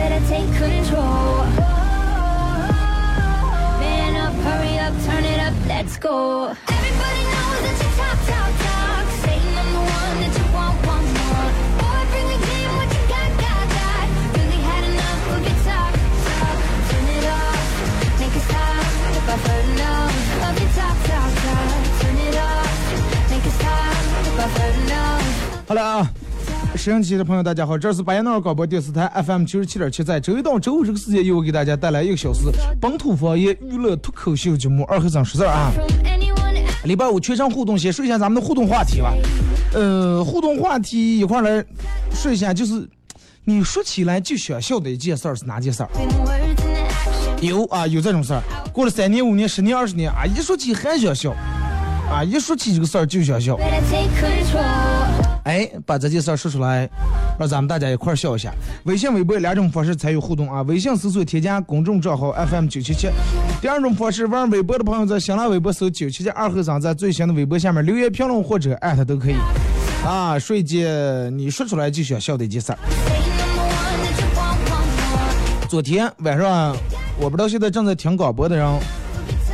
better take control. Man up, hurry up, turn it up, let's go. Everybody knows that you talk, talk, talk. Saying I'm the one that you want, want. Boy, bring the game, what you got, got, got. Really had enough. Turn it off, make it stop. If I've heard enough. Turn it off, make it stop. If I've heard enough. 好了啊，收音机的朋友大家好，这是巴彦淖尔广播电视台 FM 九十七点七，在周一到周五这个时间，由我给大家带来一个小时本土方言娱乐脱口秀节目《二和尚识字》啊。礼拜五全程互动，先说一下咱们的互动话题吧。呃，互动话题一块来说一下，就是你说起来就想笑的一件事儿是哪件事儿？有啊，有这种事儿。过了三年、五年、十年、二十年啊，一说起还想笑，啊，一说起这个事儿就想笑。哎，把这件事儿说出来，让咱们大家一块儿笑一下。微信、微博两种方式参与互动啊。微信搜索添加公众账号 FM 九七七。第二种方式，玩微博的朋友在新浪微博搜九七七二和尚，在最新的微博下面留言评论或者艾特都可以。啊，说一件你说出来就想笑的一件事儿。昨天晚上，我不知道现在正在听广播的人，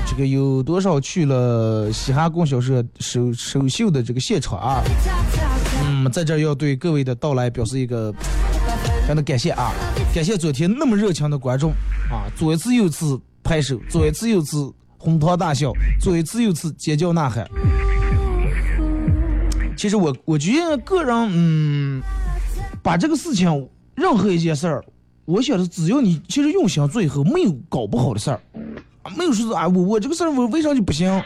这个有多少去了嘻哈供销社首首秀的这个现场啊？在这儿要对各位的到来表示一个非常的感谢啊！感谢昨天那么热情的观众啊，左一次右一次拍手，左一次右一次哄堂大笑，左一次右一次尖叫呐喊。其实我我觉得个人嗯，把这个事情任何一件事儿，我想的只要你其实用心做以后，没有搞不好的事儿，没有说是啊我我这个事儿我为啥就不行？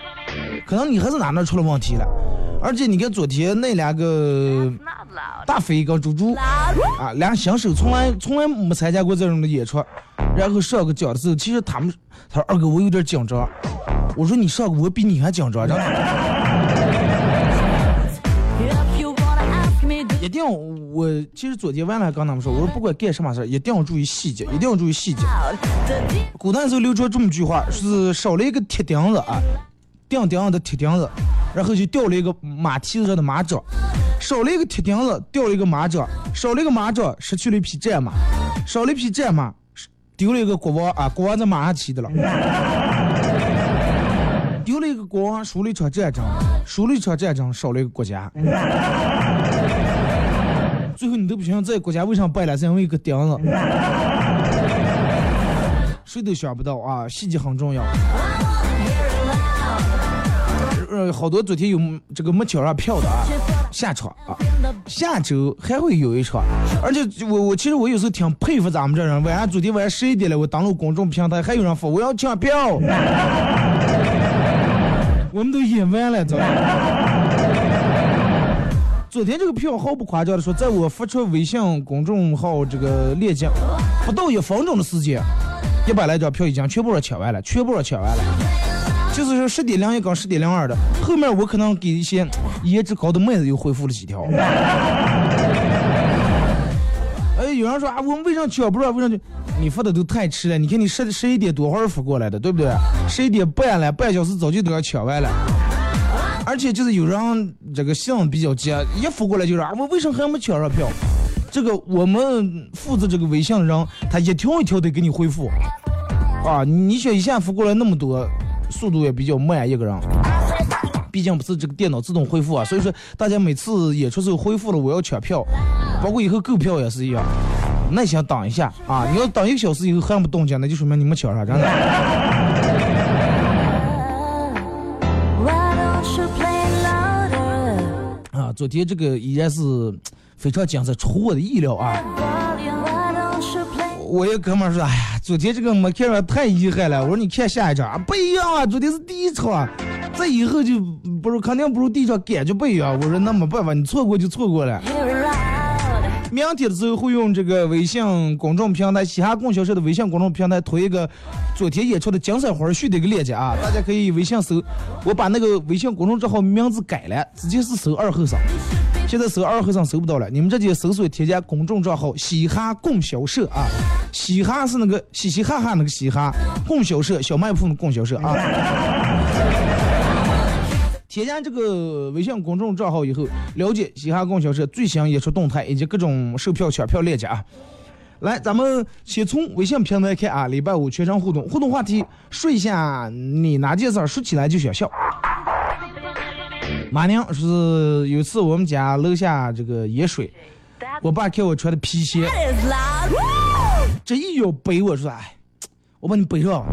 可能你还是哪哪出了问题了。而且你看昨天那两个大飞跟猪猪啊，俩新手从来从来没参加过这种的演出，然后上个讲的时候，其实他们他说二哥我有点紧张，我说你上个我比你还紧张，然后一定我其实昨天晚上还跟他们说，我说不管干什么事儿，一定要注意细节，一定要注意细节。古代时候流传这么句话，是少了一个铁钉子啊，钉钉子的铁钉子，然后就掉了一个马蹄子上的马掌，少了一个铁钉子，掉了一个马掌，少了一个马掌，失去了一匹战马，少了一匹战马，丢了一个国王啊，国王在马上骑的了。丢了一个国王，输了一场战争，输了一场战争，少了一个国家。最后你都不相信这个国家为啥败了，是因为一个钉子。谁都想不到啊，细节很重要。好多昨天有这个没抢上票的啊，下场啊，下周还会有一场。而且我我其实我有时候挺佩服咱们这人，晚上昨天晚上十一点了，我登录公众平台，还有人说我要抢票，我们都演完了，知道吧？昨天这个票毫不夸张的说，在我发出微信公众号这个链接不到一分钟的时间，一百来张票已经全部都抢完了，全部都抢完了。就是说十点零一跟十点零二的，后面我可能给一些颜值高的妹子又回复了几条。哎，有人说啊，我们为啥抢不到？为啥就你发的都太迟了？你看你十十一点多会儿发过来的，对不对？十一点半了，半小时早就都要抢完了。而且就是有人这个信比较急，一发过来就是啊，我为什么还没抢上票？这个我们负责这个微信的人，他一条一条的给你回复。啊，你选一下发过来那么多，速度也比较慢，一个人。毕竟不是这个电脑自动恢复啊，所以说大家每次演出时候恢复了，我要抢票，包括以后购票也是一样。那想等一下啊，你要等一个小时以后还不动静，那就说明你没抢上，真的。啊，昨天这个依然是非常精彩，出乎我的意料啊。我一哥们说，哎呀，昨天这个没看上太遗憾了。我说你看下一场啊，不一样啊，昨天是第一场，这以后就不如肯定不如第一场感觉不一样。我说那没办法，你错过就错过了。明天的时候会用这个微信公众平台嘻哈供销社的微信公众平台推一个昨天演出的精彩花絮的一个链接啊，大家可以微信搜，我把那个微信公众账号名字改了，直接是搜二后生。现在搜二后生搜不到了，你们直接搜索添加公众账号嘻哈供销社啊，嘻哈是那个嘻嘻哈哈那个嘻哈，供销社小卖铺的供销社啊。添加这个微信公众账号以后，了解嘻哈供销社最新演出动态以及各种售票抢票链接啊。来，咱们先从微信平台看啊，礼拜五全程互动，互动话题说一下你哪件事儿说起来就想笑。马宁是有次我们家楼下这个淹水，我爸看我穿的皮鞋，这一脚背我说，哎，我把你背上。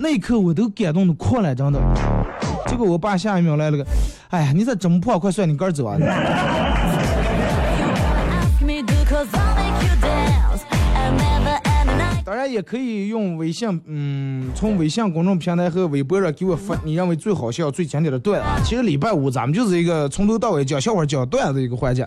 那一刻我都感动的哭了，真的。结果我爸下一秒来了个，哎呀，你咋这么破？快算你杆儿走啊！当然也可以用微信，嗯，从微信公众平台和微博上给我发你认为最好笑、最经典的段子。其实礼拜五咱们就是一个从头到尾讲笑话、讲段子的一个环节。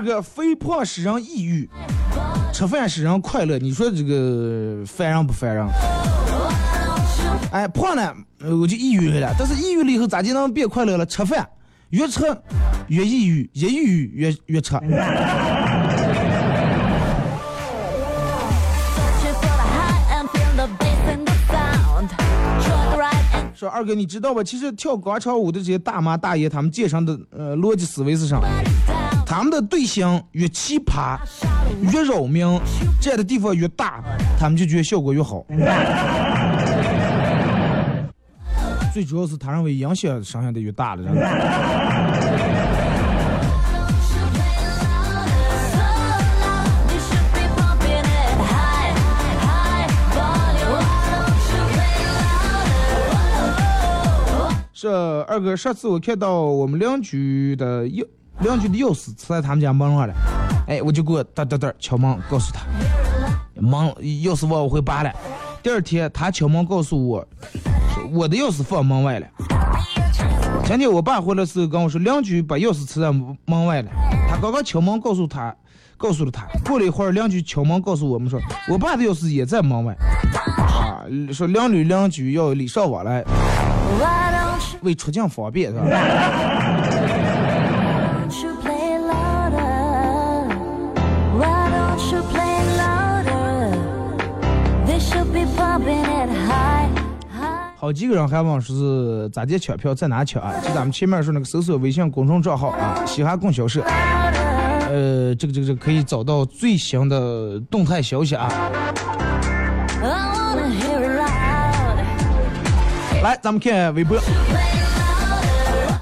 这个，肥胖使人抑郁，吃饭使人快乐。你说这个烦人不烦人？哎，胖了我就抑郁了，但是抑郁了以后咋就能变快乐了？吃饭越吃越抑郁，越抑郁越越吃。说二哥，你知道吧？其实跳广场舞的这些大妈大爷，他们健身的呃逻辑思维是啥？他们的队形越奇葩，越扰民，占的地方越大，他们就觉得效果越好。最主要是他认为影响声响的越大了。这二哥，上次我看到我们邻居的右邻居的钥匙在他们家门上了，哎，我就给我哒哒哒敲门告诉他，门钥匙忘我会拔了。第二天他敲门告诉我，我的钥匙放门外了。前天我爸回来时候跟我说，邻居把钥匙藏在门外了。他刚刚敲门告诉他，告诉了他。过了一会儿，邻居敲门告诉我们说，我爸的钥匙也在门外。啊，说邻里邻居要礼尚往来，为出境方便是吧？好几个人还问说是咋接抢票，在哪抢啊？就咱们前面说那个搜索微信公众账号啊，嘻哈供销社，呃，这个这个这个可以找到最新的动态消息啊。来，咱们看微博，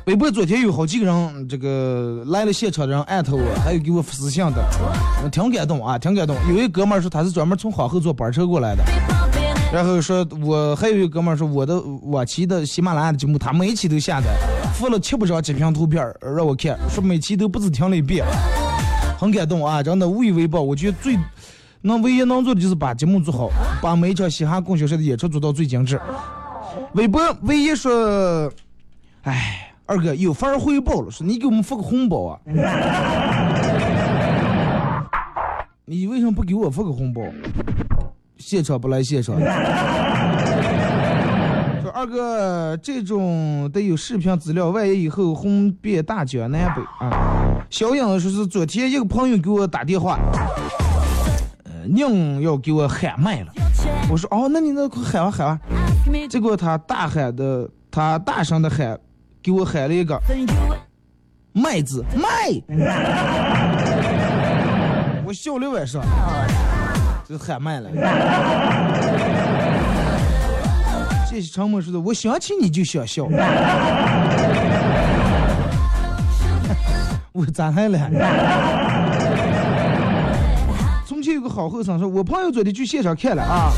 微博昨天有好几个人，这个来了现场的人艾特我，还有给我私信的，挺感动啊，挺感动。有一哥们说他是专门从黄后坐班车过来的，然后说我还有一哥们儿说我的我期的喜马拉雅的节目，他每期都下载，附了七八张截屏图片让我看，说每期都不止听了一遍，很感动啊，真的无以为报。我觉得最能唯一能做的就是把节目做好，把每一场嘻哈供销社的演出做到最精致。微博唯一说，哎，二哥有法儿汇报了，说你给我们发个红包啊。你为什么不给我发个红包？现场不来现场。说二哥，这种得有视频资料，万一以后红遍大江南北啊！小英说是昨天一个朋友给我打电话，呃，硬要给我喊麦了。我说哦，那你那快喊吧喊吧。结果他大喊的，他大声的喊，给我喊了一个，麦子麦，我笑了晚上，都喊麦了。谢谢长梦说的，我想起你就想笑。我咋来了？从前有个好后生说，我朋友昨天去现场看了啊，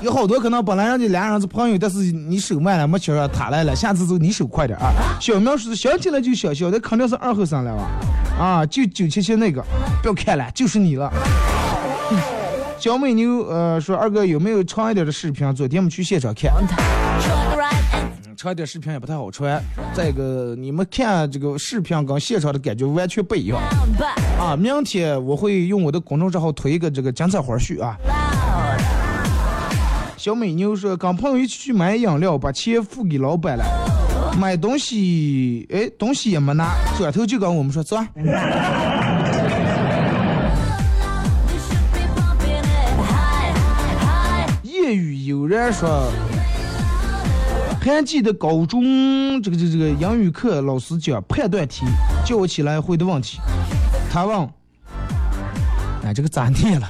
有好多可能本来人家俩人是朋友，但是你手慢了没瞧上他来了，下次就你手快点啊。小苗说想起来就想笑，那肯定是二后生了吧？啊，就九七七那个，不要看了，就是你了。小美妞呃说二哥有没有长一点的视频？昨天我们去现场看。长一点视频也不太好传。再一个，你们看这个视频跟现场的感觉完全不一样啊！明天我会用我的公众账号推一个这个精彩花絮啊。小美妞说，跟朋友一起去买饮料，把钱付给老板了，买东西，哎，东西也没拿，转头就跟我们说走啊。夜雨悠然说。还记得高中这个这个这个英语课老师讲判断题，叫我起来回答问题。他问：“哎，这个咋念了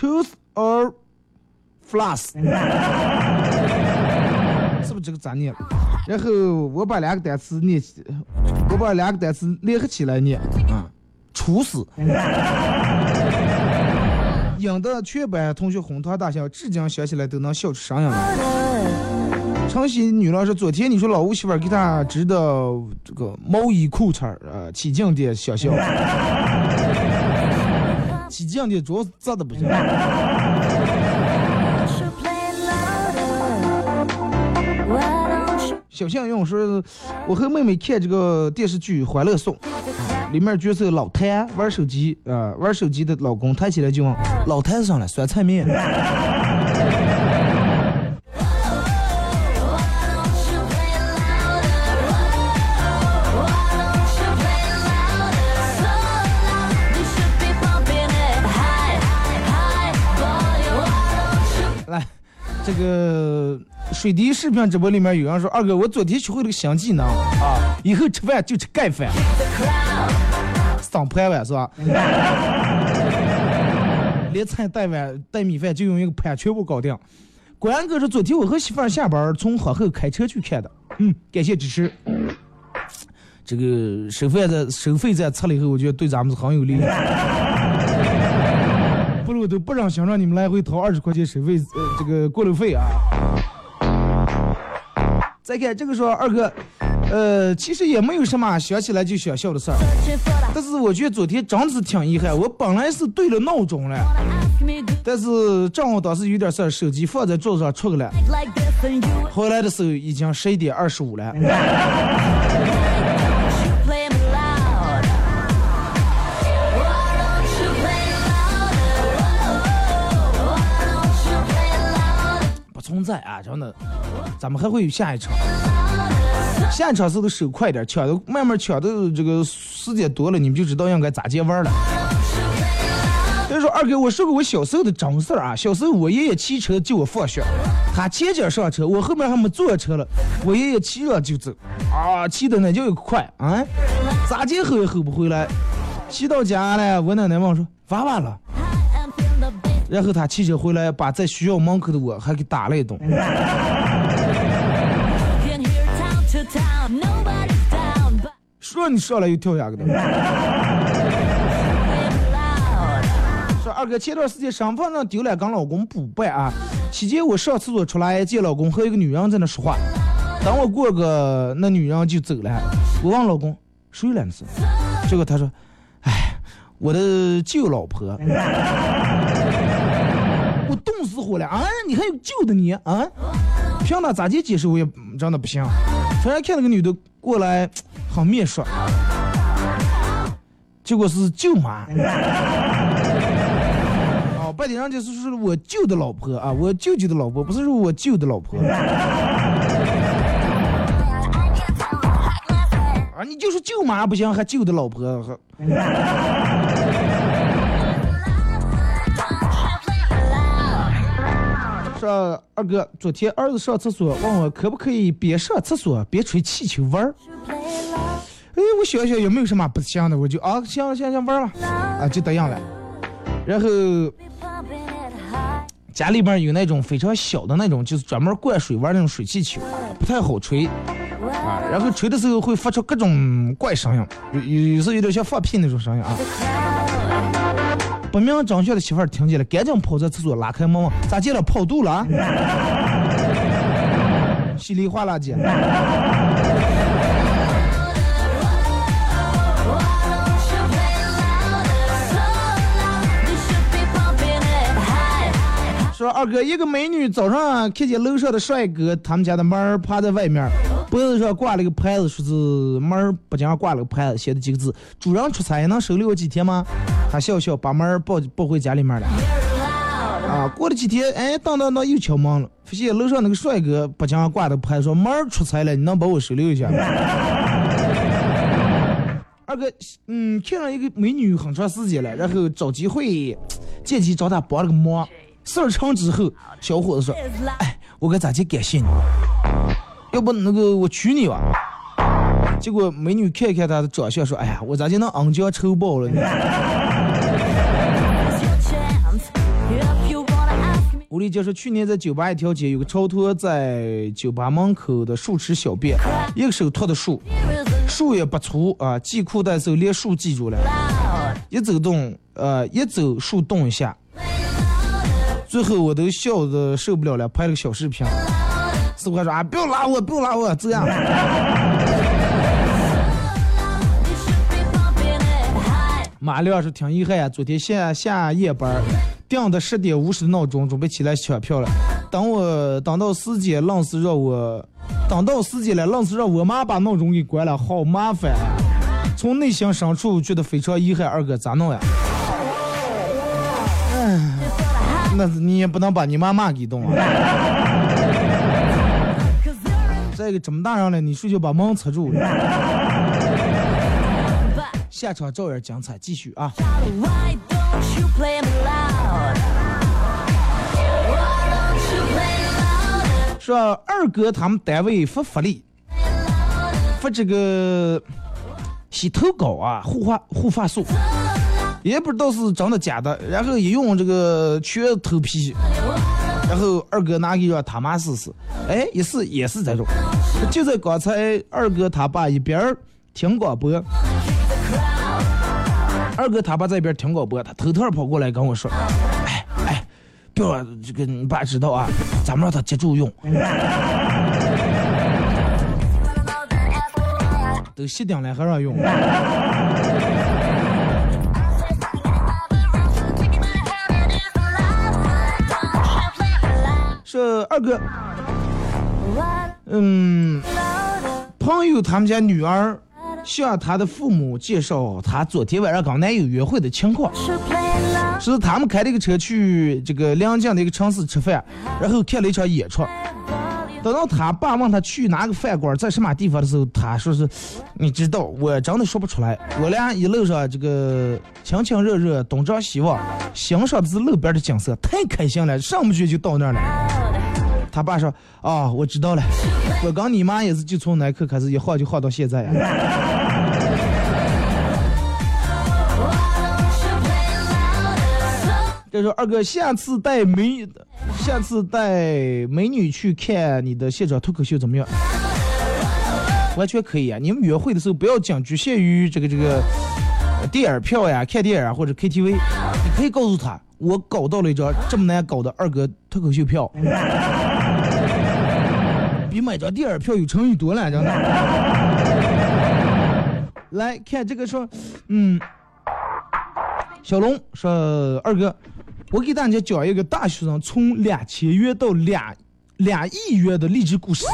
？”Choose or floss，是不是这个咋念了？然后我把两个单词念起，我把两个单词联合起来念，啊，处死。引 得全班同学哄堂大笑，至今想起来都能笑出声音来。晨曦女老师：“昨天你说老吴媳妇给他织的这个毛衣裤衩儿，呃，起劲的想笑。起劲的主要是炸的不行。小幸运说：“我和妹妹看这个电视剧《欢乐颂》。”里面角色老谭玩手机，啊，玩手机的老公抬起来就问老谭上了酸菜面。这个水滴视频直播里面有人说，二哥，我昨天学会了个新技能啊，以后吃饭就吃盖饭。上盘碗是吧？连菜带碗带米饭就用一个盘全部搞定。关哥说，昨天我和媳妇儿下班从河后开车去看的。嗯，感谢支持。这个收费在收费在撤了以后，我觉得对咱们是很有利。不如都不让想让你们来回掏二十块钱收费呃这个过路费啊。再看这个说二哥。呃，其实也没有什么想起来就想笑的事儿，但是我觉得昨天真是挺遗憾。我本来是对了闹钟了，但是正好当时有点事儿，手机放在桌子上出去了。回来的时候已经十一点二十五了。在啊，真的，咱们还会有下一场。下场时候手快点，抢的慢慢抢的这个时间多了，你们就知道应该咋接玩了。所以说二哥，我说过我小时候的真事儿啊。小时候我爷爷骑车接我放学，他前脚上车，我后面还没坐车了，我爷爷骑着就走，啊，骑的那叫一个快啊，咋接吼也吼不回来。骑到家了，我奶奶问我说娃娃了，然后他骑车回来，把在学校门口的我还给打了一顿。说你上来又跳下去的。说二哥前段时间身份证丢了，跟老公补办啊。期间我上厕所出来，见老公和一个女人在那说话。等我过个，那女人就走了。我问老公谁来的是？结果他说：“哎，我的旧老婆。”过来啊！你还有旧的你啊？凭他咋地解释我也真的不行。突然看那个女的过来，很面熟，结果是舅妈。哦，白天人家是说我舅的老婆啊，我舅舅的老婆，不是说我舅的老婆。啊，你就是舅妈不行，还舅的老婆。说二哥，昨天儿子上厕所问我可不可以边上厕所边吹气球玩儿。哎，我想想有没有什么不行的，我就啊，行行行玩吧，啊就这样了。然后家里边有那种非常小的那种，就是专门灌水玩那种水气球，不太好吹啊。然后吹的时候会发出各种怪声音，有有有时候有点像放屁那种声音啊。不明真相的媳妇儿听见了，赶紧跑在厕所拉开门：“咋进了？跑肚了？” 稀里哗啦姐。说二哥，一个美女早上看见楼上的帅哥，他们家的门儿趴在外面，脖子上挂了个牌子，说是门儿不讲挂了个牌子，写的几个字：主人出差能收留我几天吗？他笑笑把门儿抱抱回家里面了。啊，过了几天，哎，当当当又敲门了，发现楼上那个帅哥不讲挂的牌子，说门儿出差了，你能把我收留一下吗？二哥，嗯，看上一个美女很长时间了，然后找机会借机找她帮了个忙。事儿成之后，小伙子说：“哎，我该咋去感谢你？要不那个我娶你吧？”结果美女看看他的长相，说：“哎呀，我咋就能恩将仇报了呢？”吴丽姐说，去年在酒吧一条街，有个超脱在酒吧门口的树池小便，一个手托的树，树也不粗啊，系裤带时候连树系住了，一走动，呃，一走树动一下。最后我都笑的受不了了，拍了个小视频。师傅还说啊，不要拉我，不要拉我，这样。马亮是挺遗憾呀，昨天下下夜班，定的十点五十的闹钟，准备起来抢票了。等我等到时间，愣是让我等到时间了，愣是让我妈把闹钟给关了，好麻烦。从内心深处觉得非常遗憾，二哥咋弄呀？哎。那你也不能把你妈妈给动啊！再一个这么大人了，你睡觉把门扯住了。下场照样精彩，继续啊！说二哥他们单位发福利，发这个洗头膏啊，护发护发素。也不知道是真的假的，然后一用这个全头皮，然后二哥拿给让他妈试试，哎，一试也是这种。就在刚才，二哥他爸一边听广播，二哥他爸在一边听广播，他偷偷跑过来跟我说：“哎哎，不要这个你爸知道啊，咱们让他记住用。”都熄灯了还让用。说二哥，嗯，朋友他们家女儿向他的父母介绍他昨天晚上跟男友约会的情况，是他们开了一个车去这个临近的一个城市吃饭，然后看了一场演出。等到他爸问他去哪个饭馆，在什么地方的时候，他说是，你知道，我真的说不出来。我俩一路上这个亲亲热热，东张西望，欣赏的是路边的景色，太开心了，上不去就到那儿了。他爸说：“啊，我知道了，我跟你妈也是，就从那刻开始一晃就晃到现在呀。”这说二哥，下次带美，下次带美女去看你的现场脱口秀怎么样？完全可以啊！你们约会的时候不要仅局限于这个这个电影票呀、看电影或者 KTV，你可以告诉他，我搞到了一张这么难搞的二哥脱口秀票，比买张电影票有诚意多了，真的。来看这个说，嗯，小龙说二哥。我给大家讲一个大学生从两千元到两两亿元的励志故事。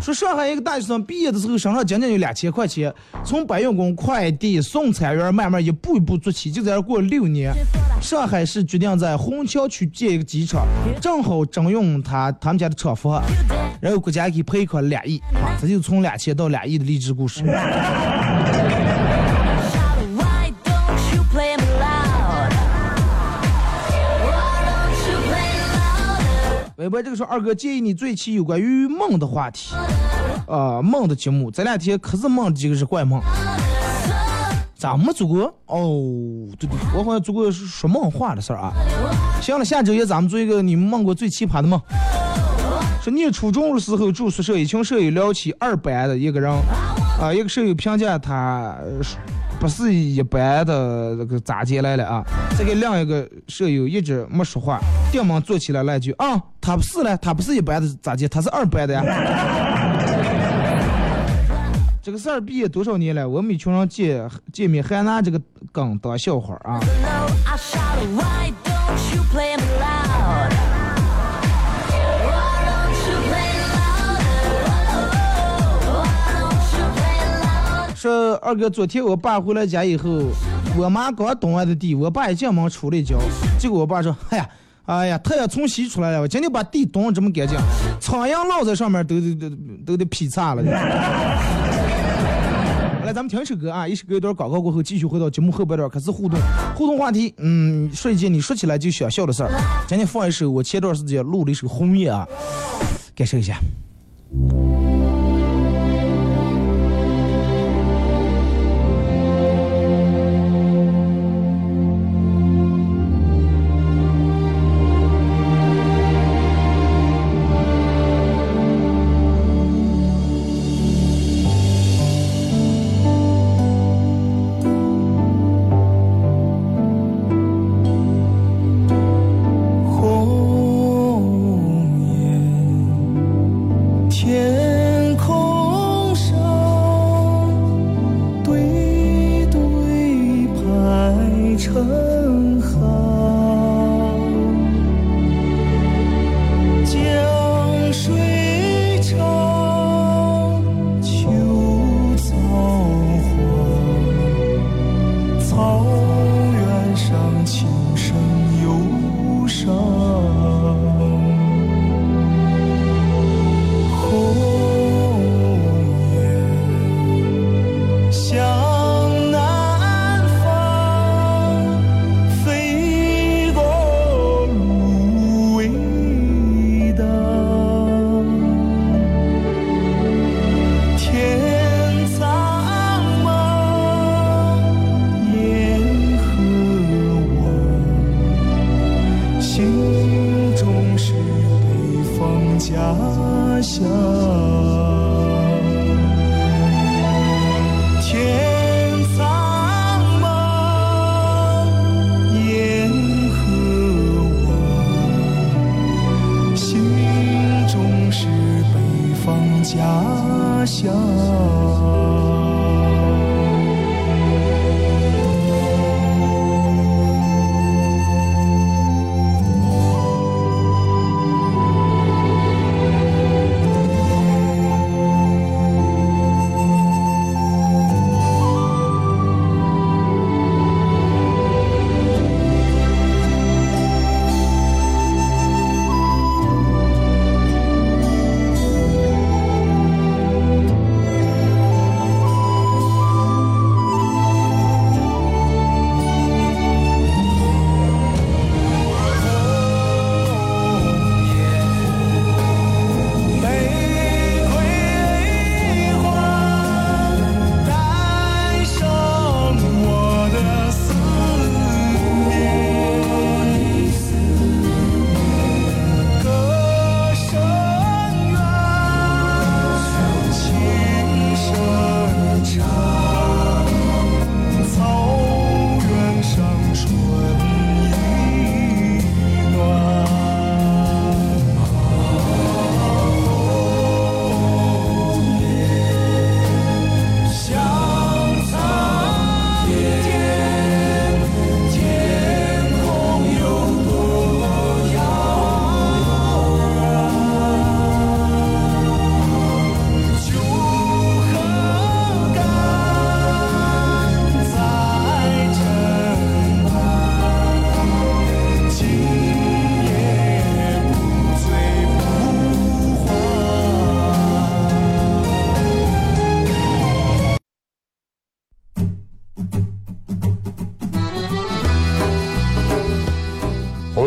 说上海一个大学生毕业的时候身上仅仅有两千块钱，从搬运工、快递、送餐员慢慢一步一步做起，就在这过了六年。上海市决定在虹桥区建一个机场，正好征用他他们家的厂房，然后国家给赔款两亿，这就从两千到两亿的励志故事。微博这个说二哥建议你做一期有关于梦的话题，啊、梦的节目。这两天可是梦的几个是怪梦，咋没做过？哦，对对，我好像做过说梦话的事儿啊。行了，下周一咱们做一个你们梦过最奇葩的梦。说念初中的时候住宿舍，一群舍友聊起二班的一个人，啊，一个舍友评价他呃不是一般的那个咋接来了啊，这个另一个舍友一直没说话，顶门坐起来来一句啊，他不是嘞，他不是一般的咋接，他是二班的呀。这个事儿毕业多少年了，我们一群人见见面还拿这个梗当笑话啊。说二哥，昨天我爸回来家以后，我妈刚懂完的地，我爸一进门出了一脚，结果我爸说：“哎呀，哎呀，太阳从西出来了，我今天把地咚得这么干净，苍蝇落在上面都得都都得劈叉了。”来，咱们听一首歌啊，一首歌一段广告过后，继续回到节目后半段开始互动。互动话题，嗯，说一件你说起来就想笑的事儿。今天放一首我前段时间录的一首《红叶》啊，感受一下。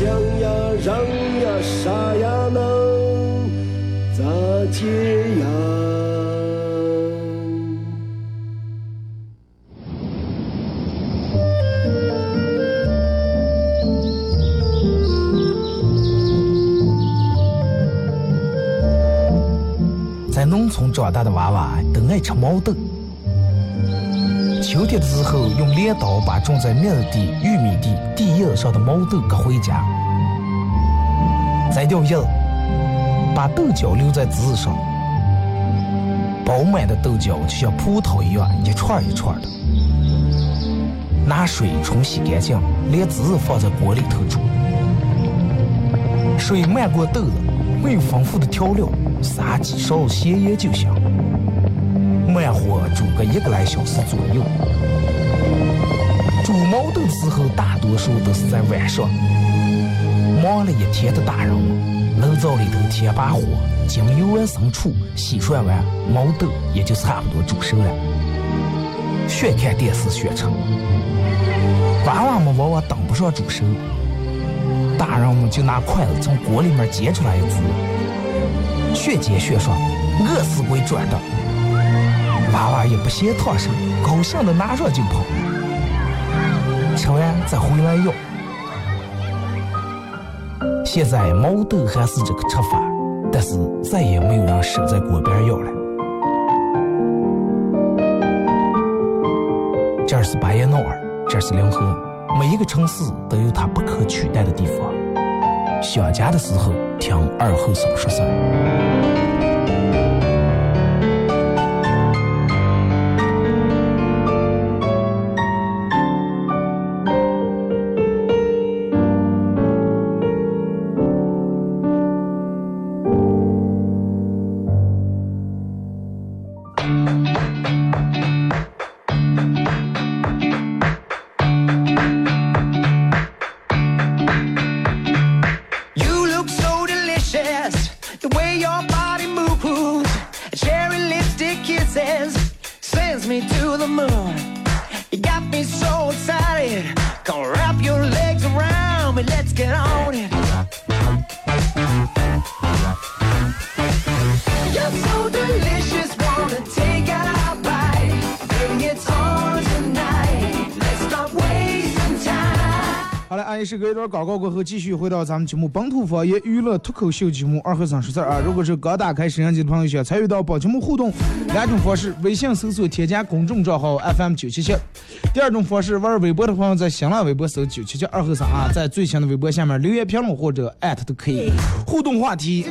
想呀，人呀，傻呀，能咋接呀？在农村长大的娃娃都爱吃毛豆。秋天的时候，用镰刀把种在麦地、玉米地地叶上的毛豆割回家，摘掉叶，把豆角留在枝上，饱满的豆角就像葡萄一样，一串一串的。拿水冲洗干净，连籽放在锅里头煮，水漫过豆子，没有丰富的调料，撒几勺咸盐就行。慢火煮个一个来小时左右。煮毛豆的时候，大多数都是在晚上。忙了一天的大人们，炉灶里头添把火，将油完生醋，洗涮完，毛豆也就差不多煮熟了。学看电视学成，娃娃们往往当不上助手，大人们就拿筷子从锅里面接出来一只，学煎学涮，饿死鬼转的。娃娃也不嫌烫手，高兴的拿上就跑，吃完再回来要。现在毛豆还是这个吃法，但是再也没有人守在锅边要了。这是巴彦淖尔，这是临河，每一个城市都有它不可取代的地方。想家的时候，听二后生说事儿。Get on 时，隔一段广告过后，继续回到咱们节目本土方言娱乐脱口秀节目《二和尚说事儿》啊。如果是刚打开摄像机的朋友，想参与到本节目互动，两种方式：微信搜索添加公众账号 FM 九七七；第二种方式，玩微博的朋友在新浪微博搜九七七二和三啊，在最新的微博下面留言评论或者艾特都可以。互动话题，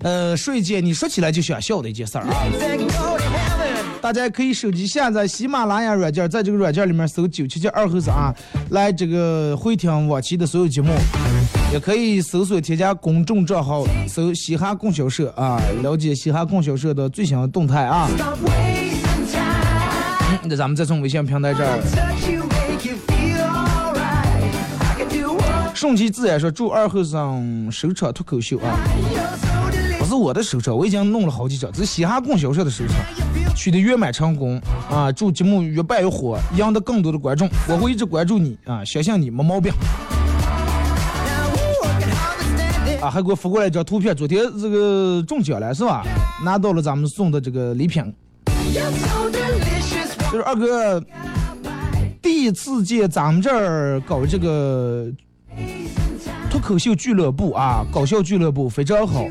呃，说一件你说起来就想笑的一件事儿啊。大家可以手机下载喜马拉雅软件，在这个软件里面搜九七七二后生啊，来这个回听往期的所有节目，也可以搜索添加公众账号，搜嘻哈供销社啊，了解嘻哈供销社的最新动态啊。那咱们再从微信平台这儿，顺其自然说祝二后生首场脱口秀啊，不是我的首场，我已经弄了好几场，这是嘻哈供销社的首场，取得圆满成功啊！祝节目越办越火，赢得更多的观众，我会一直关注你啊，相信你没毛病。啊，还给我发过来一张图片，昨天这个中奖了是吧？拿到了咱们送的这个礼品，就是二哥第一次见咱们这儿搞这个脱口秀俱乐部啊，搞笑俱乐部非常好，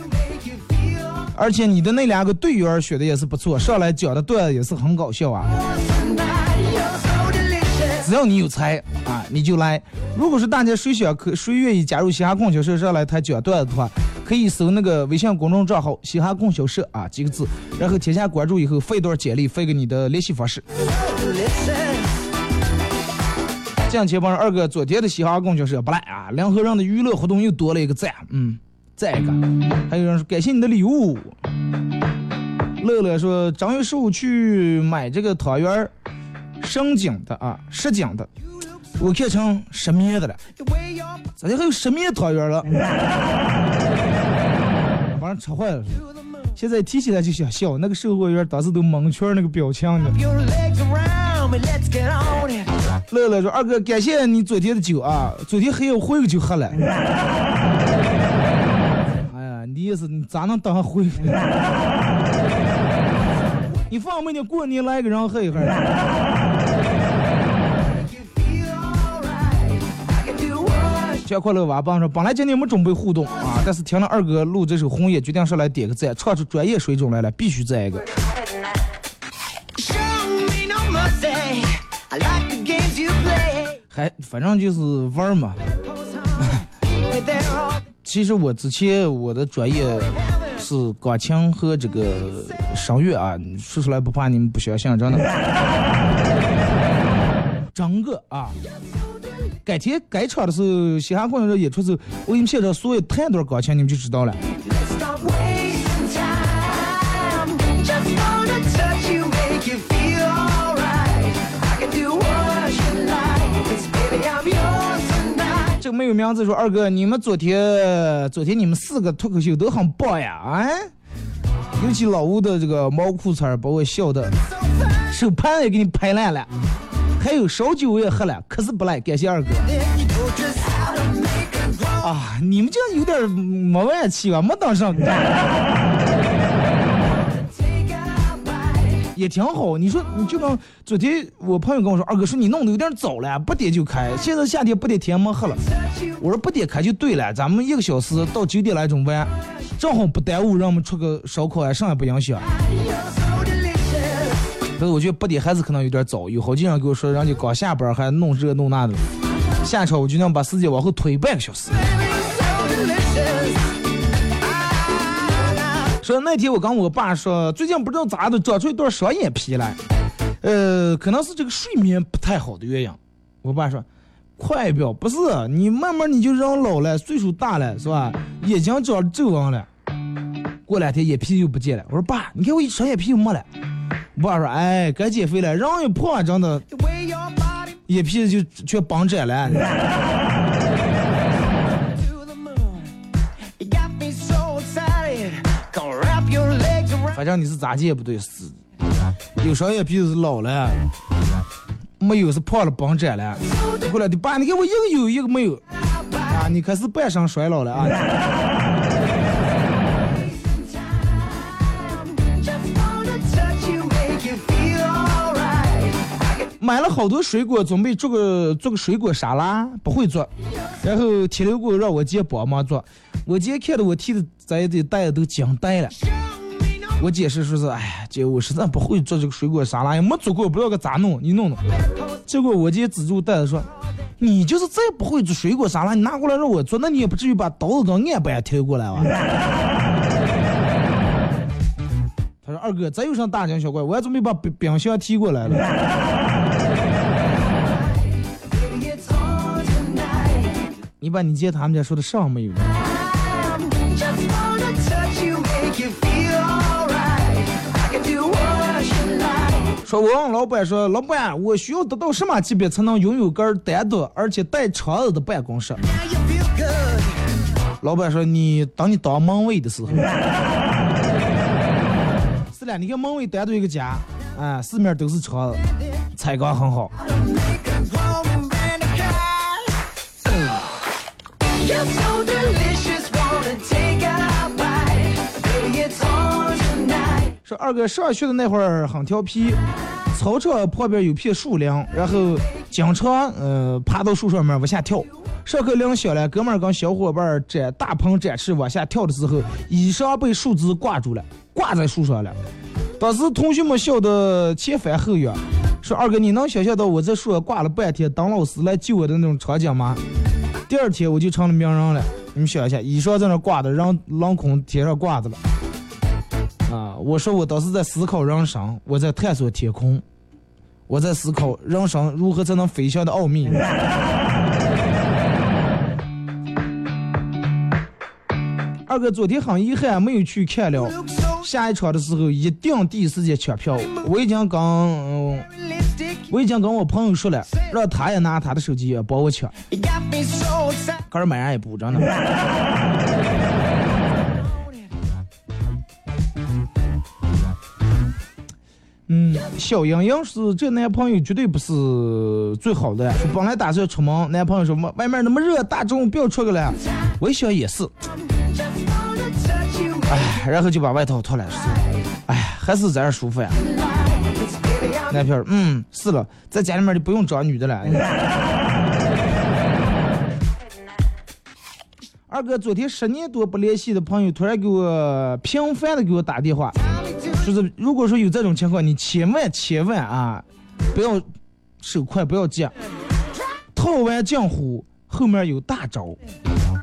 而且你的那两个队员选的也是不错，上来讲的段子也是很搞笑啊。只要你有才啊，你就来。如果是大家谁想可谁愿意加入嘻哈供销社上来他讲段子的话，可以搜那个微信公众账号“嘻哈供销社”啊几个字，然后添加关注以后发一段简历，发给你的联系方式。Listen. 近期帮二哥昨天的嘻哈供销社不赖啊，两河人的娱乐活动又多了一个赞，嗯，再一个。还有人说感谢你的礼物。乐乐说正月十五去买这个汤圆儿，生井的啊，什井的，我看成什面的了，咋的还有什面汤圆了？把人吃坏了。现在提起来就想笑，那个售货员当时都蒙圈那个表情呢。乐乐说：“二哥，感谢你昨天的酒啊，昨天黑夜回个酒喝了。哎呀，你意思你咋能当回？你放没你？过年来个人喝一喝。小快乐娃帮说，本来今天没准备互动啊，但是听了二哥录这首《红叶》，决定上来点个赞，唱出专业水准来了，必须赞一个。还反正就是玩嘛。其实我之前我的专业是钢琴和这个声乐啊，说出来不怕你们不相信，真的。整个啊，改天改唱的时候，嘻哈广场演出时候，我给你们现场所有弹段钢琴，你们就知道了。这没有名字说二哥，你们昨天昨天你们四个脱口秀都很棒呀，啊，尤其老吴的这个毛裤衩把我笑的，手盘也给你拍烂了，还有烧酒我也喝了，可是不赖，感谢二哥。啊，你们这有点没外气吧？没当上也挺好。你说，你就跟昨天我朋友跟我说，二哥说你弄得有点早了，八点就开，现在夏天八点天没黑了。我说八点开就对了，咱们一个小时到九点来钟完，正好不耽误让我们出个烧烤啊，啥也不影响。但是我觉得八点还是可能有点早，有好几人跟我说，人家刚下班还弄这弄那的。下场我就能把时间往后推半个小时。说那天我跟我爸说，最近不知道咋的长出一对双眼皮来，呃，可能是这个睡眠不太好的原因。我爸说，快表不是，你慢慢你就人老了，岁数大了是吧？眼睛长皱纹了，过两天眼皮就不见了。我说爸，你看我一双眼皮就没了。我爸说，哎，该减肥了，人一胖真的眼皮就全绷窄了。反正你是咋地也不对，是有双眼皮是老了，没有是胖了绷窄了。过来的爸，你看我一个有一个没有啊！你可是半生衰老了啊！买了好多水果，准备做个做个水果沙拉，不会做。然后铁流给我让我姐帮忙做，我姐看到我提的这的袋子都惊呆了。我解释说是，哎呀，姐，我实在不会做这个水果沙拉，也没做过，不知道该咋弄，你弄弄。结果我姐指住袋子说，你就是再不会做水果沙拉，你拿过来让我做，那你也不至于把刀子跟案板提过来吧？他说二哥，咱有啥大惊小怪？我还准备把冰冰箱提过来了。你把你姐他们家说的上没有？说我问老板说，老板，我需要达到什么级别才能拥有根单独而且带窗子的办公室？老板说，你当你当门卫的时候，是了，你看门卫单独一个家，啊，四面都是窗子，采光很好。二哥上学的那会儿很调皮，操场旁边有片树林，然后经常呃爬到树上面往下跳。上课铃响了，哥们儿跟小伙伴儿展大鹏展翅往下跳的时候，衣裳被树枝挂住了，挂在树上了。当时同学们笑得前翻后仰，说二哥你能想象到我在树上挂了半天等老师来救我的那种场景吗？第二天我就成了名人了。你们想一下，衣裳在那挂着，人狼空天上挂着了。啊，我说我当时在思考人生，我在探索天空。我在思考人生如何才能飞翔的奥秘。二哥昨天很遗憾没有去看了，下一场的时候一定第一时间抢票。我已经跟、嗯我已经跟我朋友说了，让他也拿他的手机帮我抢。可是买人也不真的。嗯，小莹莹是这男朋友绝对不是最好的。本来打算出门，男朋友说外面那么热，大中午不要出去了。我一想也是，哎，然后就把外套脱了。是哎，还是在这舒服呀。男票，嗯，是了，在家里面就不用找女的了。二哥，昨天十年多不联系的朋友突然给我频繁的给我打电话，就是如果说有这种情况，你千万千万啊，不要手快，不要接，套完江湖后面有大招。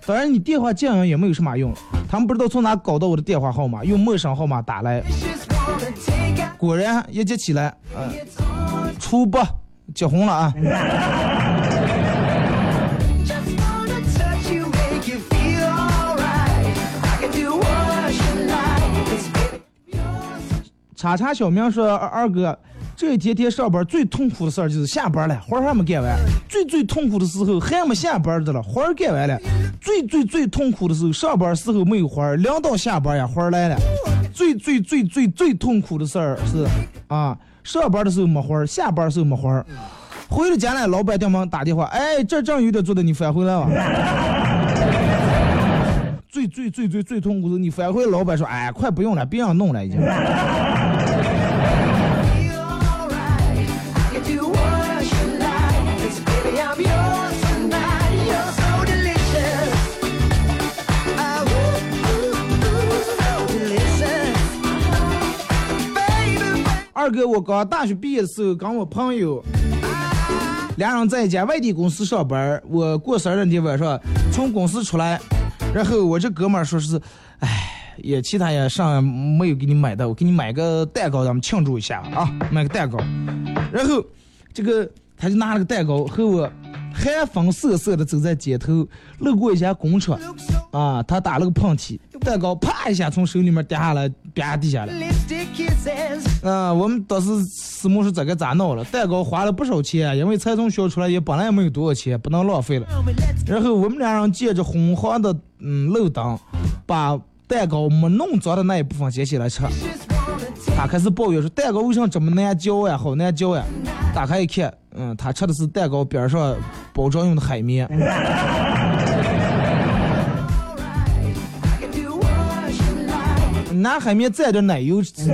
当然，你电话这样也没有什么用，他们不知道从哪搞到我的电话号码，用陌生号码打来，果然一接起来，嗯、初八结婚了啊！叉叉小明说：“二哥，这一天天上班最痛苦的事儿就是下班了，活儿还没干完；最最痛苦的时候还没下班的了，活儿干完了；最最最痛苦的时候上班时候没有活儿，临到下班呀活儿来了；最最最最最痛苦的事儿是啊，上班的时候没活儿，下班时候没活儿。回了家了，老板给忙打电话，哎，这正有点做的，你返回来吧。”最最最最最痛苦的，你返回，老板说：“哎，快不用了，别让弄了，已经。”二哥，我刚大学毕业的时候，跟我朋友俩人在一家外地公司上班。我过生日那天晚上从公司出来，然后我这哥们儿说是，哎，也其他也上没有给你买的，我给你买个蛋糕，咱们庆祝一下啊，买个蛋糕。然后这个他就拿了个蛋糕和我寒风瑟瑟的走在街头，路过一家工厂啊，他打了个喷嚏，蛋糕啪一下从手里面掉下来，啪地下来。啊，我们当时思慕是这个咋弄了？蛋糕花了不少钱，因为才从学出来也本来也没有多少钱，不能浪费了。然后我们俩人借着红黄的嗯路灯，把蛋糕没弄脏的那一部分捡起来吃。他开始抱怨说蛋糕为什么这么难嚼呀，好难嚼呀。打开一看，嗯，他吃的是蛋糕边上包装用的海绵。拿海绵蘸点奶油吃。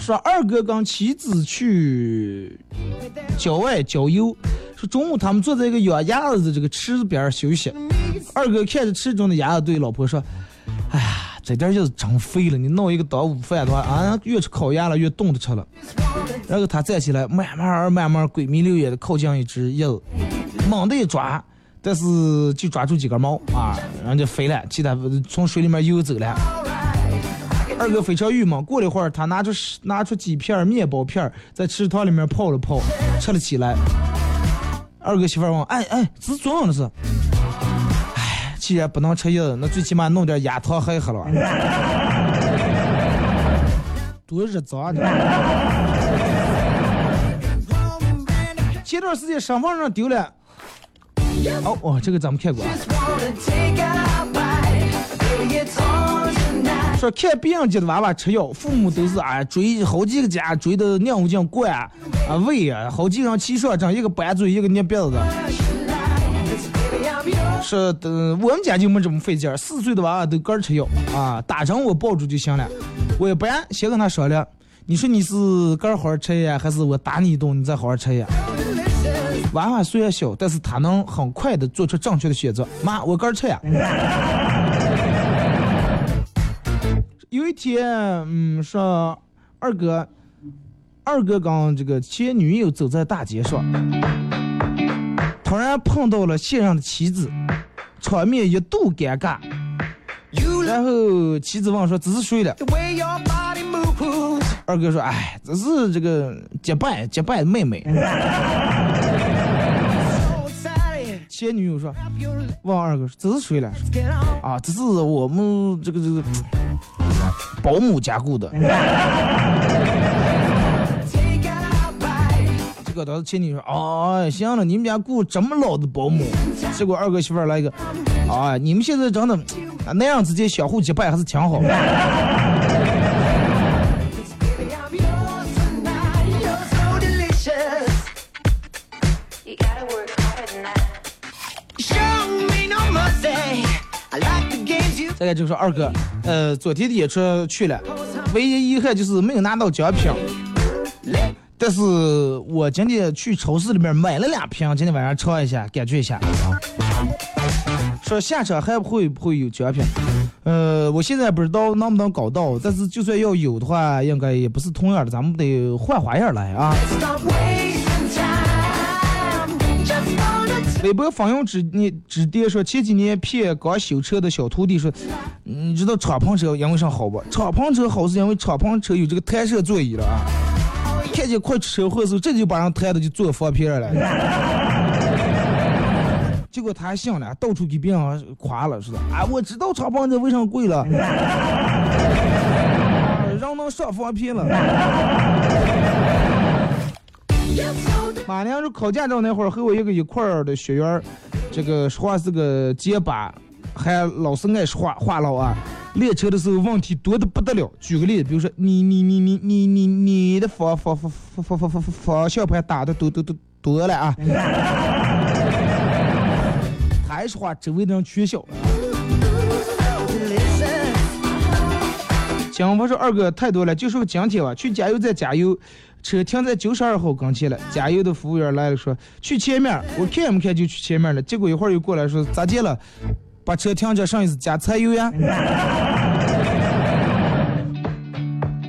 说二哥跟妻子去郊外郊游，说中午他们坐在一个养鸭子的这个池子边休息。二哥看着池中的鸭子，对老婆说：“哎呀，这点就是真肥了，你弄一个当午饭的话，啊，越吃烤鸭了，越冻着吃了。”然后他站起来，慢慢儿慢慢儿鬼迷六眼的靠近一只鸭子，猛地一抓，但是就抓住几根毛啊，然后就飞了，其他从水里面游走了。二哥非常郁闷，过了一会儿，他拿出拿出几片面包片在池塘里面泡了泡，吃了起来。二哥媳妇儿问：“哎哎，是怎样的是？”哎，既然不能吃鸭子，那最起码弄点鸭汤喝一喝了。多日子啊！前段时间身份证丢了。哦哦，这个咱们看过啊。看别人家的娃娃吃药，父母都是啊追好几个家追的尿不尽灌啊喂啊，好几个人骑上整一个拌嘴一个捏鼻子的。Baby, I'm yours. 说的我们家就没这么费劲儿，四岁的娃娃都个儿吃药啊，打针我抱住就行了。我也不然先跟他商量，你说你是个儿好好吃呀，还是我打你一顿你再好好吃呀？娃娃虽然小，但是他能很快的做出正确的选择。妈，我个儿吃呀。有一天，嗯，说二哥，二哥跟这个前女友走在大街上，突然碰到了现任的妻子，场面一度尴尬。然后妻子问说：“只是睡了 the way your body moves.？” 二哥说：“哎，这是这个结拜结拜的妹妹。”前女友说问二哥这是谁来？啊，这是我们这个这个保姆加固的。”这个当时前女友说：“哦，行了，你们家雇这么老的保姆。”结果二哥媳妇来一个：“啊，你们现在真的啊那样直接相互结拜还是挺好。的再来就说二哥，呃，昨天的演出去了，唯一遗憾就是没有拿到奖品。但是我今天去超市里面买了两瓶，今天晚上尝一下，感觉一下。说下场还不会不会有奖品？呃，我现在不知道能不能搞到，但是就算要有的话，应该也不是同样的，咱们得换花样来啊。微博访用指你指爹说，前几年骗刚修车的小徒弟说，你知道敞篷车因为啥好不？敞篷车好是因为敞篷车有这个弹射座椅了啊。看见快出车祸的时候，这就把人抬的就坐方片了。结果他还信了，到处给别人夸了，是的。啊，我知道敞篷车为啥贵了，人能上方片了。马娘是考驾照那会儿和我一个一块儿的学员，这个说话是个结巴，还老是爱说话话唠啊。练车的时候问题多的不得了。举个例子，比如说你你你你你你你的方方方方方方方方向盘打的都都都多了啊，还说话周围的人取笑。行我说二哥太多了，就说今天吧，去加油站加油，车停在九十二号跟前了。加油的服务员来了，说去前面，我看也没看就去前面了。结果一会儿又过来说咋接了，把车停这，上一次加柴油呀。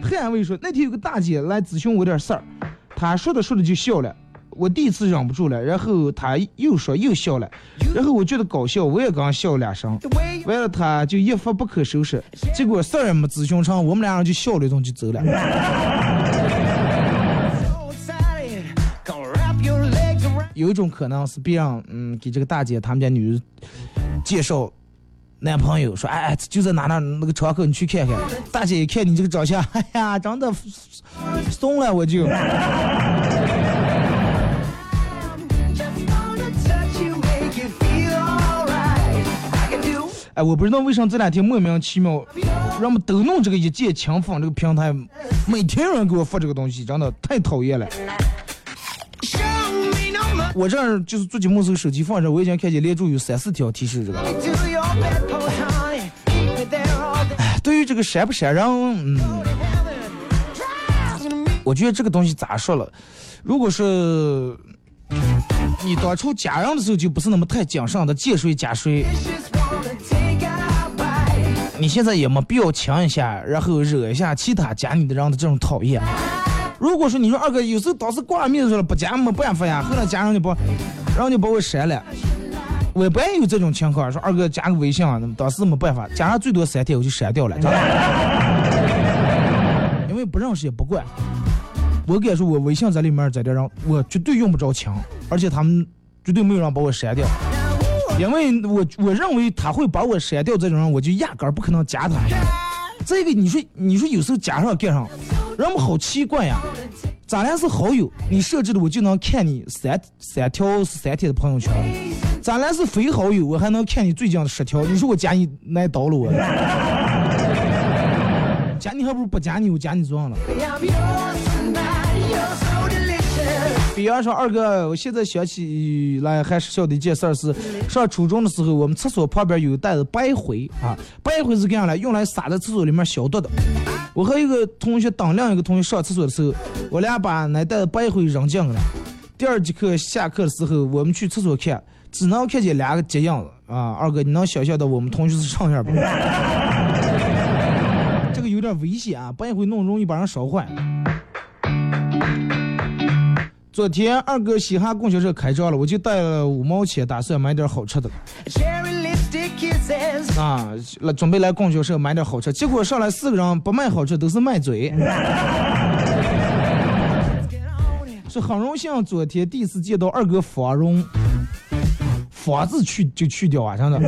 汉卫说那天有个大姐来咨询我点事儿，她说着说着就笑了。我第一次忍不住了，然后他又说又笑了，然后我觉得搞笑，我也刚笑了两声。完了，他就一发不可收拾，结果事儿也没咨询成，我们俩人就笑了一顿就走了。有一种可能是别人嗯给这个大姐他们家女儿介绍男朋友，说哎哎就在哪哪那个窗口你去看看。大姐一看你这个长相，哎呀长得怂了我就。哎，我不知道为啥这两天莫名其妙，人们都弄这个一键清风这个平台，每天有人给我发这个东西，真的太讨厌了。我这儿就是做节目时候手机放着，我已经看见连续有三四条提示这个。Do your bedpost, honey. Keep me there all day. 对于这个删不删人，嗯，我觉得这个东西咋说了？如果是你当初加人的时候就不是那么太谨慎的见谁加谁，你现在也没必要强一下，然后惹一下其他加你的人的这种讨厌。如果说你说二哥有时候当时挂面子了不加没办法呀，后来加上就把，然后就把我删了。我不爱有这种情况，说二哥加个微信啊，当时没办法，加上最多三天我就删掉了，因为不认识也不管。我敢说，我微信在里面在这点人，我绝对用不着强，而且他们绝对没有人把我删掉，因为我我认为他会把我删掉这种人，我就压根儿不可能加他。这个你说你说有时候加上干上，人们好奇怪呀。咱俩是好友，你设置的我就能看你三三条三天的朋友圈。咱俩是非好友，我还能看你最近的十条。你说我加你来叨了我？加你还不如不加你，我加你做啥了。比方说，二哥，我现在想起来还是晓得一件事儿是，上初中的时候，我们厕所旁边有一袋子白灰啊，白灰是干啥来？用来撒在厕所里面消毒的。我和一个同学等另一个同学上厕所的时候，我俩把那袋子白灰扔进了。第二节课下课的时候，我们去厕所看，只能看见两个脚印子啊。二哥，你能想象到我们同学是啥样不？这个有点危险啊，白灰弄容易把人烧坏。昨天二哥嘻哈供销社开张了，我就带了五毛钱，打算买点好吃的。啊，来准备来供销社买点好吃，结果上来四个人不卖好吃，都是卖嘴。是很荣幸，昨天第一次见到二哥芳容，芳字去就去掉啊，真的。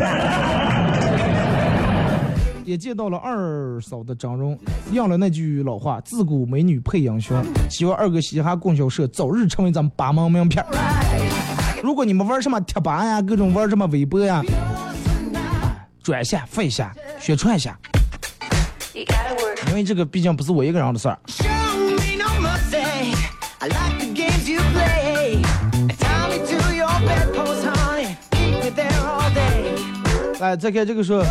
也见到了二嫂的整容，应了那句老话：自古美女配英雄。希望二哥嘻哈供销社早日成为咱们八门名片。如果你们玩什么贴吧呀，各种玩什么微博呀，转一下、发一下、宣传一下，因为这个毕竟不是我一个人的事儿。来，再看这个说，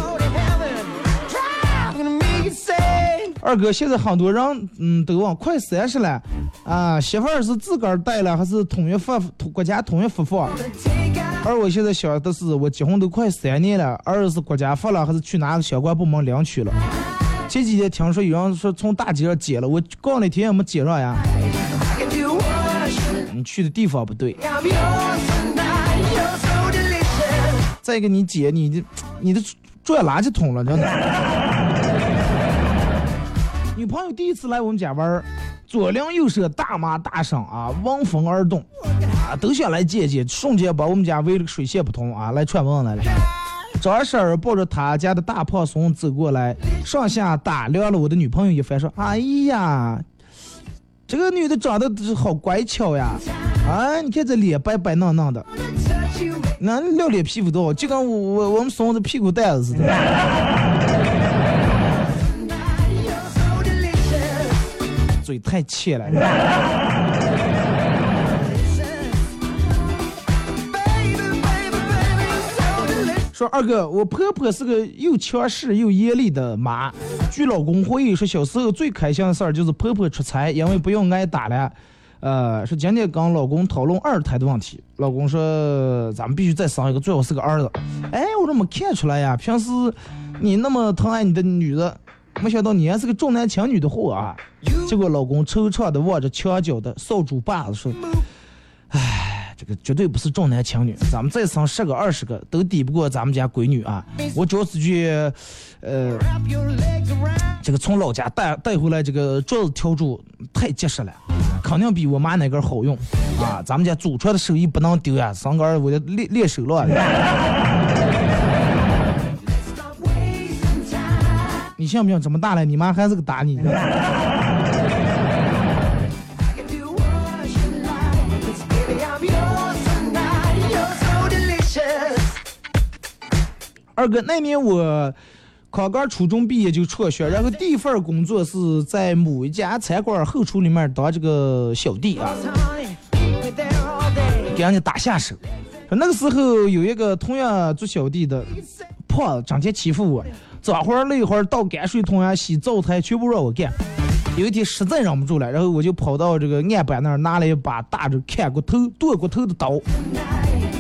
二哥，现在很多人嗯都往快三十了，啊，媳妇儿是自个儿带了还是统一发国家统一发放？而我现在想的是，我结婚都快三年了，儿是国家发了还是去哪个相关部门领取了？前几天听说有人说从大街上捡了，我告那天也没捡上呀。你去的地方不对。再一个，你姐你的你的拽垃圾桶了，真的。女朋友第一次来我们家玩儿，左邻右舍大骂大赏啊，望风而动啊，都想来见见，瞬间把我们家围了个水泄不通啊，来串门来了。张婶儿抱着他家的大胖孙走过来，上下打量了我的女朋友一番，说：“哎呀，这个女的长得好乖巧呀，啊，你看这脸白白嫩嫩的。”那撂脸皮肤多，就跟我我我们孙子屁股蛋子似的。嘴太欠了。说二哥，我婆婆是个又强势又严厉的妈。据老公回忆说，小时候最开心的事儿就是婆婆出差，因为不用挨打了。呃，说今天跟老公讨论二胎的问题，老公说咱们必须再生一个，最好是个儿子。哎，我怎么看出来呀？平时你那么疼爱你的女的，没想到你还是个重男轻女的货啊！结果老公惆怅的望着墙角的扫帚把子说：“唉，这个绝对不是重男轻女，咱们再生十个二十个都抵不过咱们家闺女啊！我主要是去，呃，这个从老家带带回来这个桌子笤帚太结实了，肯定比我妈那根好用啊！咱们家祖传的手艺不能丢呀，生个儿我就练练手了。你像不像这么大了？你妈还是个打你的。二哥那年我考刚初中毕业就辍学然后第一份工作是在某一家餐馆后厨里面当这个小弟啊。给人家打下手。那个时候有一个同样做小弟的胖子，整天欺负我，脏活儿累活儿倒泔水桶啊、洗灶台，全部让我干。有一天实在忍不住了，然后我就跑到这个案板那儿，拿了一把大着砍骨头、剁骨头的刀，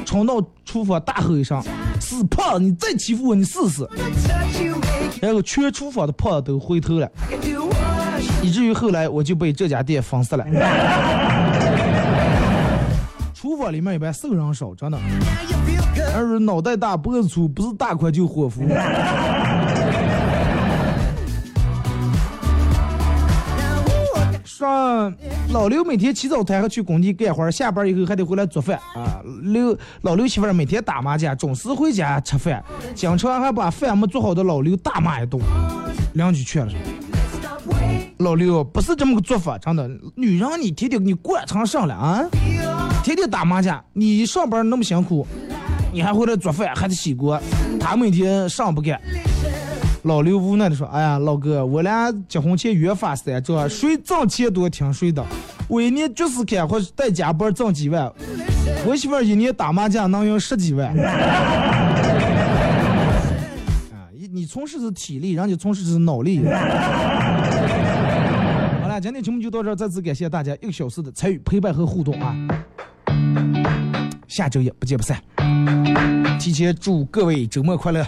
冲到厨房大吼一声：“死胖子，你再欺负我，你试试！”然后全厨房的胖子都回头了，以至于后来我就被这家店封死了。厨房里面一般瘦人少，真的。而脑袋大脖子粗，不是大款就伙夫。说老刘每天起早贪黑去工地干活，下班以后还得回来做饭啊。刘老刘媳妇每天打麻将，准时回家吃饭，经常还把饭没做好的老刘大骂一顿。邻居劝了老刘不是这么个做法，真的，女人你天天给你惯成上了啊，天天打麻将，你上班那么辛苦，你还回来做饭还得洗锅，他每天上不干。老刘无奈的说：“哎呀，老哥，我俩结婚前约法三章，谁挣钱多听谁的。我一年就是干活带加班挣几万，我媳妇儿一年打麻将能赢十几万。啊，你你从事的是体力，人家从事的是脑力。好了，今天节目就到这，再次感谢大家一个小时的参与、陪伴和互动啊！下周一不见不散。提前祝各位周末快乐。